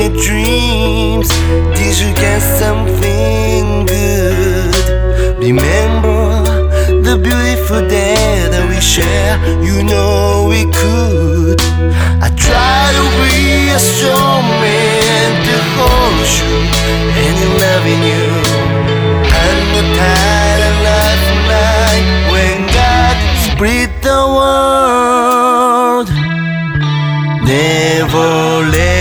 in your dreams. Did you get something good? Remember the beautiful day that we share? You know we could. I try to be a strong man to hold you And in loving you. I'm not tired of life tonight When God split the world. Never let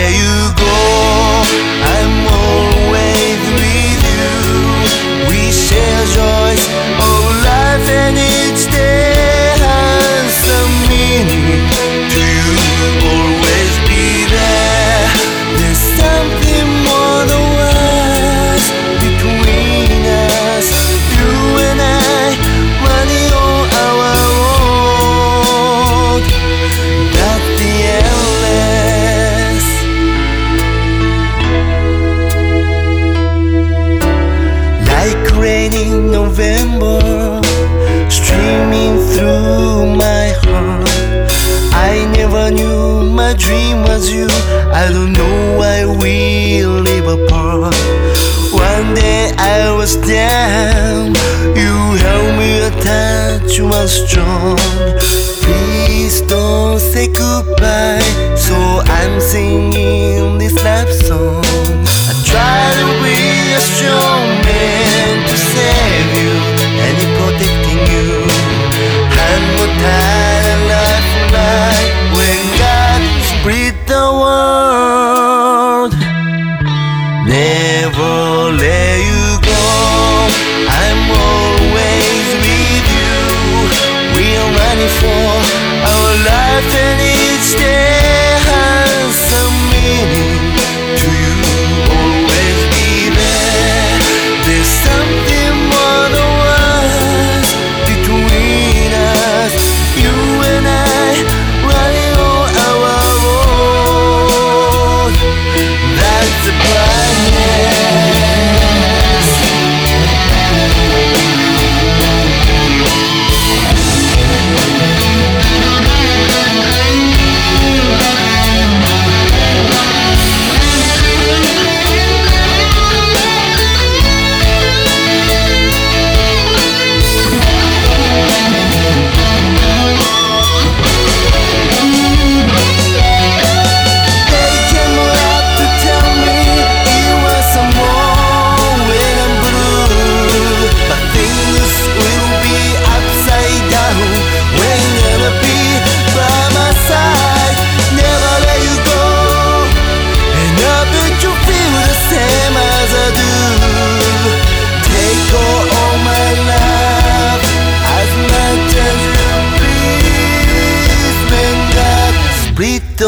One day I was down, you held me tight, you were strong. Please don't say goodbye, so I'm singing. Never let you go. I'm always with you. We are running for our life.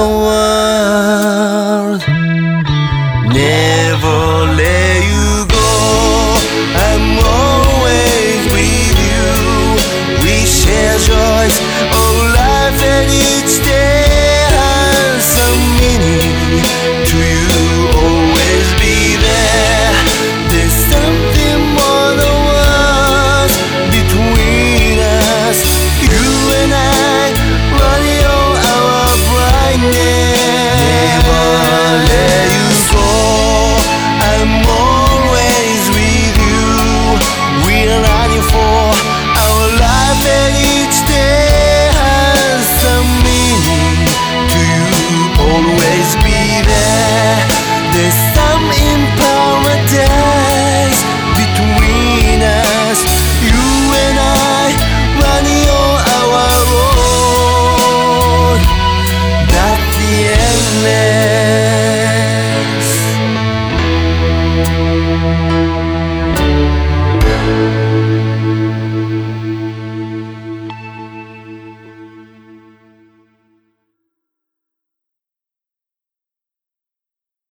the world never let you go. I'm always with you. We share joys, oh life and each day.